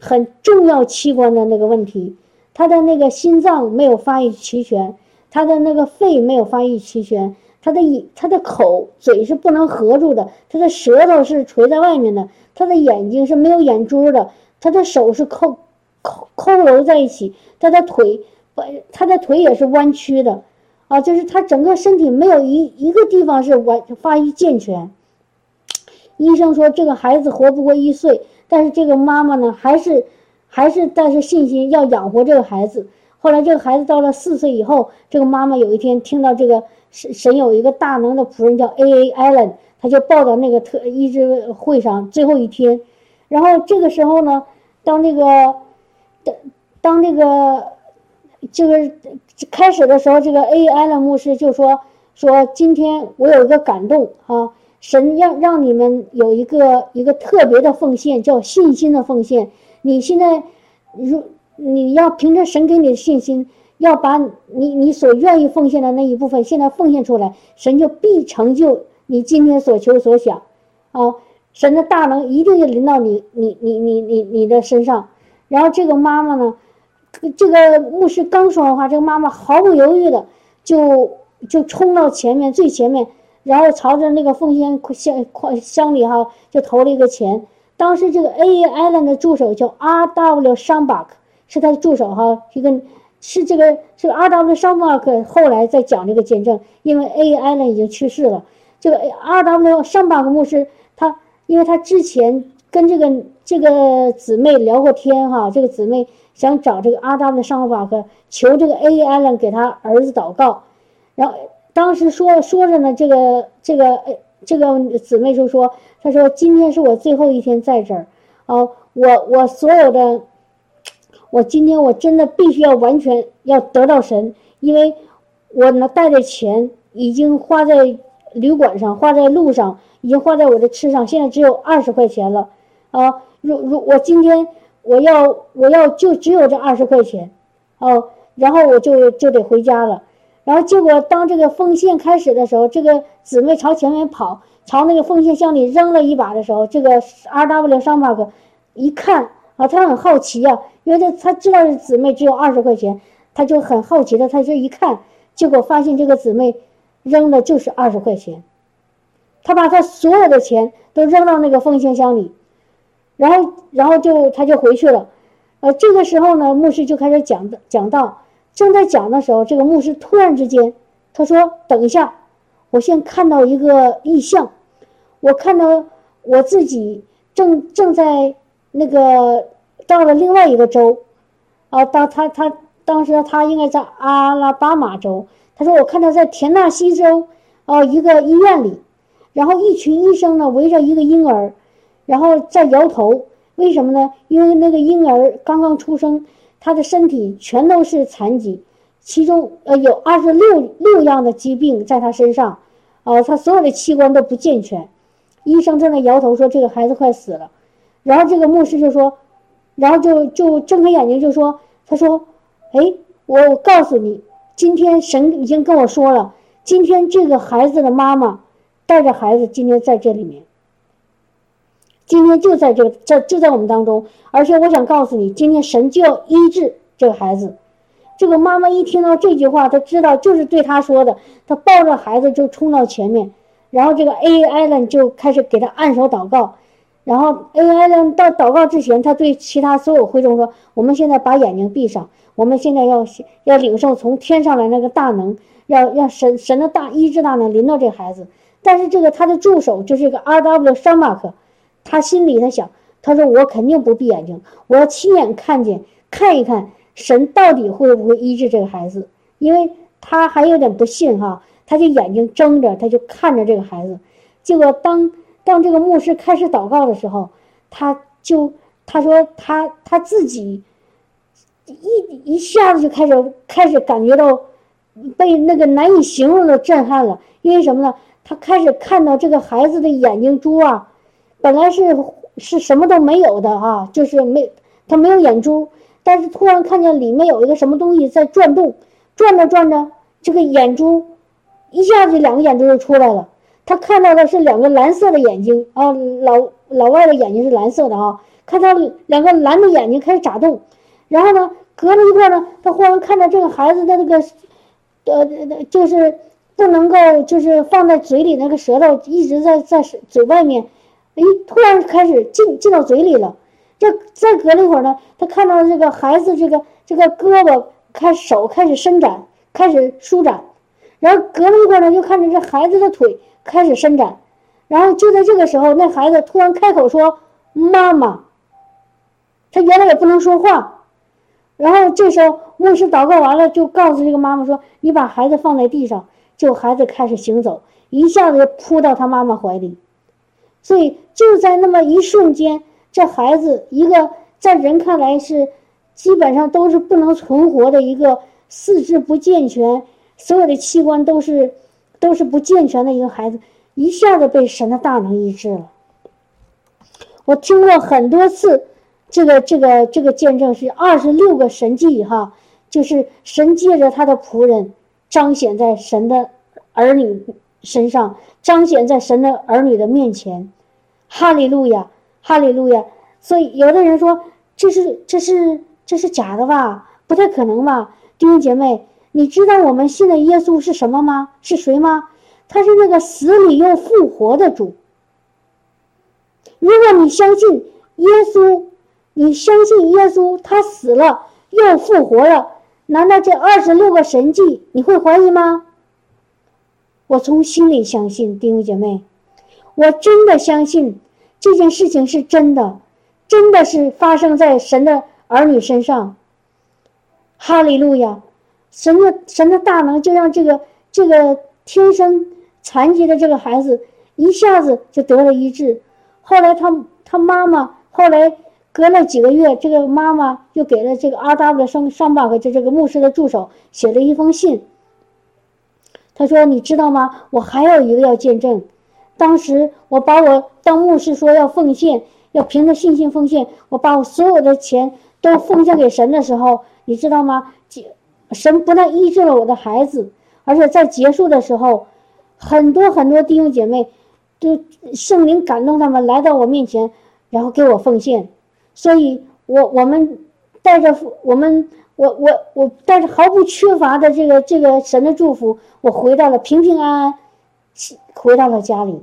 Speaker 1: 很重要器官的那个问题。他的那个心脏没有发育齐全，他的那个肺没有发育齐全，他的眼他的口嘴是不能合住的，他的舌头是垂在外面的，他的眼睛是没有眼珠的，他的手是扣扣佝偻在一起，他的腿他的腿也是弯曲的。啊，就是他整个身体没有一一个地方是完发育健全。医生说这个孩子活不过一岁，但是这个妈妈呢，还是还是带着信心要养活这个孩子。后来这个孩子到了四岁以后，这个妈妈有一天听到这个神神有一个大能的仆人叫 A A Allen，他就报到那个特医治会上最后一天。然后这个时候呢，当那个当当那个。这个开始的时候，这个 A. Allen 牧师就说：“说今天我有一个感动啊，神让让你们有一个一个特别的奉献，叫信心的奉献。你现在如你要凭着神给你的信心，要把你你所愿意奉献的那一部分现在奉献出来，神就必成就你今天所求所想啊！神的大能一定就临到你你你你你你的身上。然后这个妈妈呢？”这个牧师刚说完话，这个妈妈毫不犹豫的就就冲到前面最前面，然后朝着那个奉献箱箱里哈就投了一个钱。当时这个 A. Allen 的助手叫 R. W. Shambach，是他的助手哈，一个是这个这个 R. W. Shambach 后来在讲这个见证，因为 A. Allen 已经去世了。这个 R. W. Shambach 牧师他，因为他之前跟这个这个姊妹聊过天哈，这个姊妹。想找这个阿达的上法克求这个 A. Allen 给他儿子祷告，然后当时说说着呢，这个这个呃这个姊妹就说：“她说今天是我最后一天在这儿，啊，我我所有的，我今天我真的必须要完全要得到神，因为我呢带的钱已经花在旅馆上，花在路上，已经花在我的吃上，现在只有二十块钱了，啊，如如我今天。”我要我要就只有这二十块钱，哦，然后我就就得回家了。然后结果当这个奉献开始的时候，这个姊妹朝前面跑，朝那个奉献箱里扔了一把的时候，这个 R W 商马克一看啊，他很好奇啊，因为他他知道姊妹只有二十块钱，他就很好奇的，他就一看，结果发现这个姊妹扔的就是二十块钱，他把他所有的钱都扔到那个奉献箱里。然后，然后就他就回去了，呃，这个时候呢，牧师就开始讲的讲道，正在讲的时候，这个牧师突然之间，他说：“等一下，我先看到一个异象，我看到我自己正正在那个到了另外一个州，啊，当他他当时他应该在阿拉巴马州，他说我看到在田纳西州，哦，一个医院里，然后一群医生呢围着一个婴儿。”然后在摇头，为什么呢？因为那个婴儿刚刚出生，他的身体全都是残疾，其中呃有二十六六样的疾病在他身上，啊，他所有的器官都不健全。医生正在摇头说这个孩子快死了。然后这个牧师就说，然后就就睁开眼睛就说，他说，哎，我告诉你，今天神已经跟我说了，今天这个孩子的妈妈带着孩子今天在这里面。今天就在这个，这就在我们当中，而且我想告诉你，今天神就要医治这个孩子。这个妈妈一听到这句话，她知道就是对她说的，她抱着孩子就冲到前面，然后这个 A. Allen 就开始给他按手祷告。然后 A. Allen 到祷告之前，他对其他所有会众说：“我们现在把眼睛闭上，我们现在要要领受从天上来那个大能，要要神神的大医治大能临到这孩子。”但是这个他的助手就是一个 R. W. 沙马克。他心里他想，他说我肯定不闭眼睛，我要亲眼看见，看一看神到底会不会医治这个孩子，因为他还有点不信哈，他就眼睛睁着，他就看着这个孩子。结果当当这个牧师开始祷告的时候，他就他说他他自己一一下子就开始开始感觉到被那个难以形容的震撼了。因为什么呢？他开始看到这个孩子的眼睛珠啊，本来是是什么都没有的啊，就是没他没有眼珠，但是突然看见里面有一个什么东西在转动，转着转着，这个眼珠一下子两个眼珠就出来了。他看到的是两个蓝色的眼睛啊，老老外的眼睛是蓝色的啊，看到两个蓝的眼睛开始眨动，然后呢，隔了一会儿呢，他忽然看到这个孩子的那个，呃，就是不能够就是放在嘴里那个舌头一直在在嘴外面，哎，突然开始进进到嘴里了。这再隔了一会儿呢，他看到这个孩子这个这个胳膊开手开始伸展，开始舒展，然后隔了一会儿呢，又看着这孩子的腿。开始伸展，然后就在这个时候，那孩子突然开口说：“妈妈。”他原来也不能说话，然后这时候牧师祷告完了，就告诉这个妈妈说：“你把孩子放在地上。”就孩子开始行走，一下子扑到他妈妈怀里。所以就在那么一瞬间，这孩子一个在人看来是基本上都是不能存活的一个四肢不健全，所有的器官都是。都是不健全的一个孩子，一下子被神的大能医治了。我听过很多次，这个这个这个见证是二十六个神迹哈，就是神借着他的仆人彰显在神的儿女身上，彰显在神的儿女的面前。哈利路亚，哈利路亚。所以有的人说这是这是这是假的吧？不太可能吧，弟兄姐妹。你知道我们信的耶稣是什么吗？是谁吗？他是那个死里又复活的主。如果你相信耶稣，你相信耶稣，他死了又复活了，难道这二十六个神迹你会怀疑吗？我从心里相信，弟兄姐妹，我真的相信这件事情是真的，真的是发生在神的儿女身上。哈利路亚。神的神的大能就让这个这个天生残疾的这个孩子一下子就得了医治。后来他他妈妈后来隔了几个月，这个妈妈又给了这个 R.W. 上上巴和这这个牧师的助手写了一封信。他说：“你知道吗？我还有一个要见证。当时我把我当牧师说要奉献，要凭着信心奉献，我把我所有的钱都奉献给神的时候，你知道吗？”神不但医治了我的孩子，而且在结束的时候，很多很多弟兄姐妹，都圣灵感动他们来到我面前，然后给我奉献。所以，我我们带着我们我我我但是毫不缺乏的这个这个神的祝福，我回到了平平安安，回到了家里。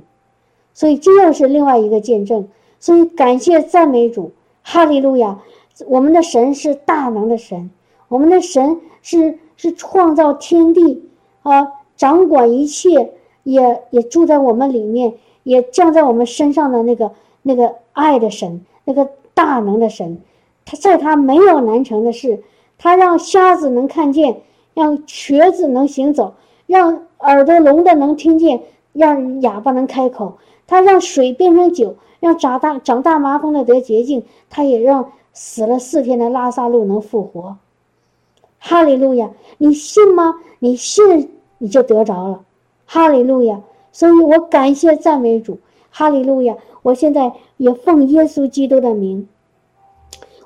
Speaker 1: 所以，这又是另外一个见证。所以，感谢赞美主，哈利路亚！我们的神是大能的神，我们的神。是是创造天地啊，掌管一切，也也住在我们里面，也降在我们身上的那个那个爱的神，那个大能的神，他在他没有难成的事，他让瞎子能看见，让瘸子能行走，让耳朵聋的能听见，让哑巴能开口，他让水变成酒，让长大长大麻风的得洁净，他也让死了四天的拉萨路能复活。哈利路亚，你信吗？你信，你就得着了。哈利路亚，所以我感谢赞美主。哈利路亚，我现在也奉耶稣基督的名，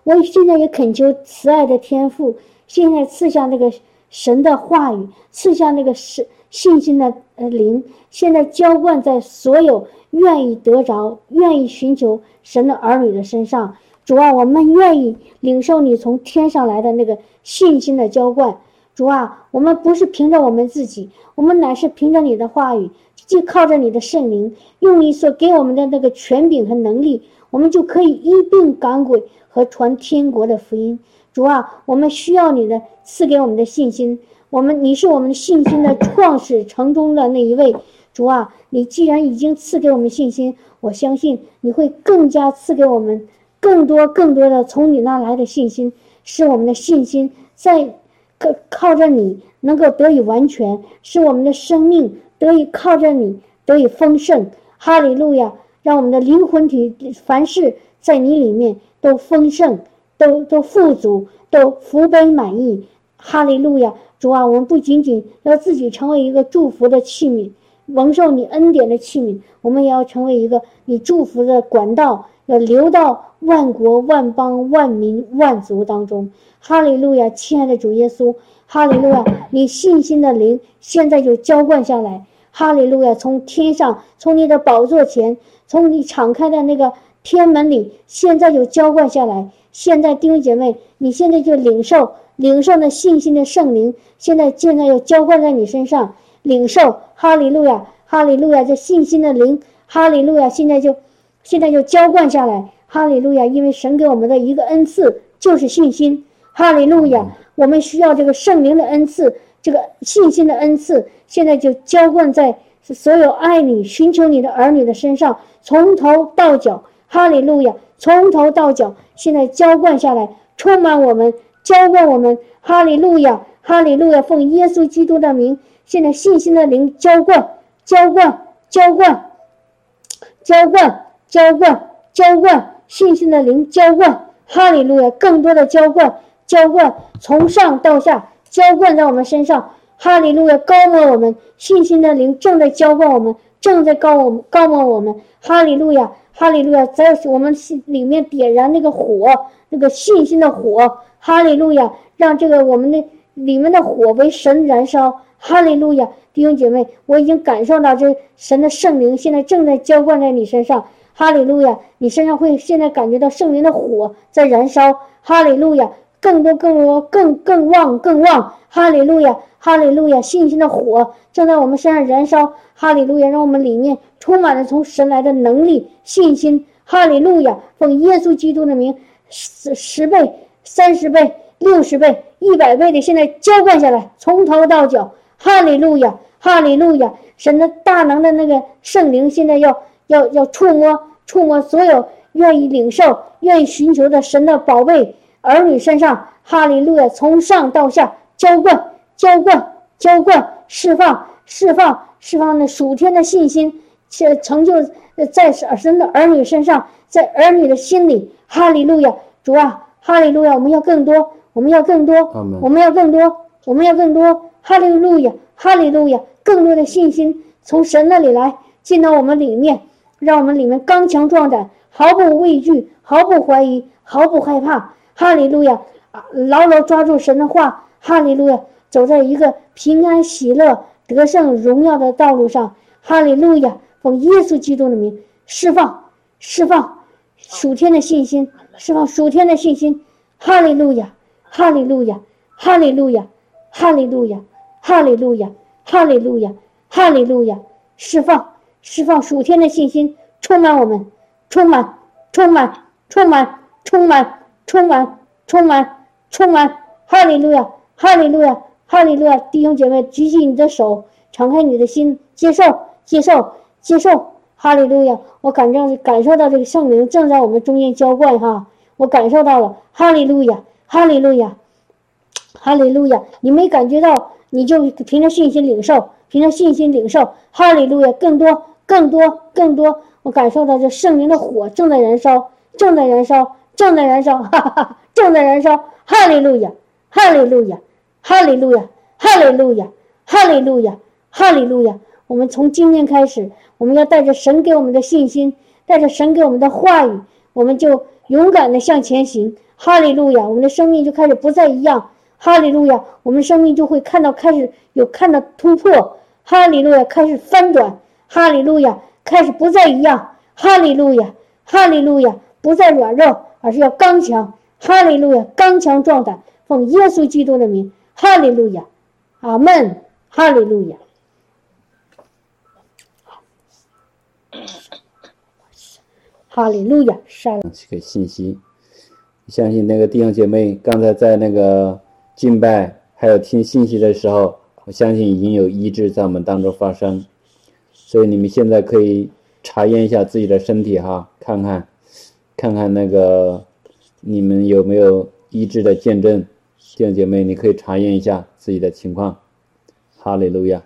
Speaker 1: 我现在也恳求慈爱的天父，现在赐下那个神的话语，赐下那个是信心的呃灵，现在浇灌在所有愿意得着、愿意寻求神的儿女的身上。主啊，我们愿意领受你从天上来的那个信心的浇灌。主啊，我们不是凭着我们自己，我们乃是凭着你的话语，就靠着你的圣灵，用你所给我们的那个权柄和能力，我们就可以一并赶鬼和传天国的福音。主啊，我们需要你的赐给我们的信心。我们，你是我们信心的创始成终的那一位。主啊，你既然已经赐给我们信心，我相信你会更加赐给我们。更多、更多的从你那来的信心，使我们的信心在靠靠着你能够得以完全，使我们的生命得以靠着你得以丰盛。哈利路亚！让我们的灵魂体凡事在你里面都丰盛，都都富足，都福杯满溢。哈利路亚！主啊，我们不仅仅要自己成为一个祝福的器皿，蒙受你恩典的器皿，我们也要成为一个你祝福的管道，要流到万国万邦万民万族当中。哈利路亚！亲爱的主耶稣，哈利路亚！你信心的灵现在就浇灌下来。哈利路亚！从天上，从你的宝座前，从你敞开的那个天门里，现在就浇灌下来。现在弟兄姐妹，你现在就领受。领受那信心的圣灵，现在现在要浇灌在你身上。领受哈利路亚，哈利路亚，这信心的灵，哈利路亚，现在就，现在就浇灌下来。哈利路亚，因为神给我们的一个恩赐就是信心。哈利路亚，我们需要这个圣灵的恩赐，这个信心的恩赐，现在就浇灌在所有爱你、寻求你的儿女的身上，从头到脚。哈利路亚，从头到脚，现在浇灌下来，充满我们。浇灌我们，哈利路亚，哈利路亚，奉耶稣基督的名，现在信心的灵浇灌，浇灌，浇灌，浇灌，浇灌，浇灌，信心的灵浇灌，哈利路亚，更多的浇灌，浇灌，从上到下浇灌在我们身上，哈利路亚，高摩我们，信心的灵正在浇灌我们，正在告我们，高摩我们，哈利路亚，哈利路亚，在我们心里面点燃那个火，那个信心的火。哈利路亚，让这个我们的里面的火为神燃烧。哈利路亚，弟兄姐妹，我已经感受到这神的圣灵现在正在浇灌在你身上。哈利路亚，你身上会现在感觉到圣灵的火在燃烧。哈利路亚，更多更多更更旺更旺。哈利路亚，哈利路亚，信心的火正在我们身上燃烧。哈利路亚，让我们里面充满了从神来的能力信心。哈利路亚，奉耶稣基督的名，十十倍。三十倍、六十倍、一百倍的，现在浇灌下来，从头到脚，哈利路亚，哈利路亚！神的大能的那个圣灵，现在要要要触摸、触摸所有愿意领受、愿意寻求的神的宝贝儿女身上，哈利路亚！从上到下浇灌、浇灌、浇灌，释放、释放、释放那属天的信心，且成就在神的儿女身上，在儿女的心里，哈利路亚！主啊！哈利路亚！我们要更多，我们要更多，我们要更多，我们要更多。哈利路亚，哈利路亚！更多的信心从神那里来，进到我们里面，让我们里面刚强壮胆，毫不畏惧，毫不怀疑，毫不害怕。哈利路亚！牢牢抓住神的话。哈利路亚！走在一个平安、喜乐、得胜、荣耀的道路上。哈利路亚！奉耶稣基督的名，释放，释放属天的信心。释放属天的信心，哈利路亚，哈利路亚，哈利路亚，哈利路亚，哈利路亚，哈利路亚，哈利路亚，释放，释放属天的信心，充满我们，充满，充满，充满，充满，充满，充满，充满，哈利路亚，哈利路亚，哈利路亚，弟兄姐妹，举起你的手，敞开你的心，接受，接受，接受。哈利路亚！我感觉感受到这个圣灵正在我们中间浇灌哈，我感受到了。哈利路亚，哈利路亚，哈利路亚！你没感觉到，你就凭着信心领受，凭着信心领受。哈利路亚！更多，更多，更多！我感受到这圣灵的火正在燃烧，正在燃烧，正在燃烧，哈哈哈！正在燃烧。哈利路亚，哈利路亚，哈利路亚，哈利路亚，哈利路亚，哈利路亚！我们从今天开始。我们要带着神给我们的信心，带着神给我们的话语，我们就勇敢的向前行。哈利路亚，我们的生命就开始不再一样。哈利路亚，我们生命就会看到开始有看到突破。哈利路亚，开始翻转。哈利路亚，开始不再一样。哈利路亚，哈利路亚，不再软弱，而是要刚强。哈利路亚，刚强壮胆，奉耶稣基督的名。哈利路亚，阿门。哈利路亚。哈利路亚！上
Speaker 2: 这个信息，相信那个弟兄姐妹刚才在那个敬拜还有听信息的时候，我相信已经有医治在我们当中发生，所以你们现在可以查验一下自己的身体哈，看看，看看那个你们有没有医治的见证，弟兄姐妹，你可以查验一下自己的情况。哈利路亚。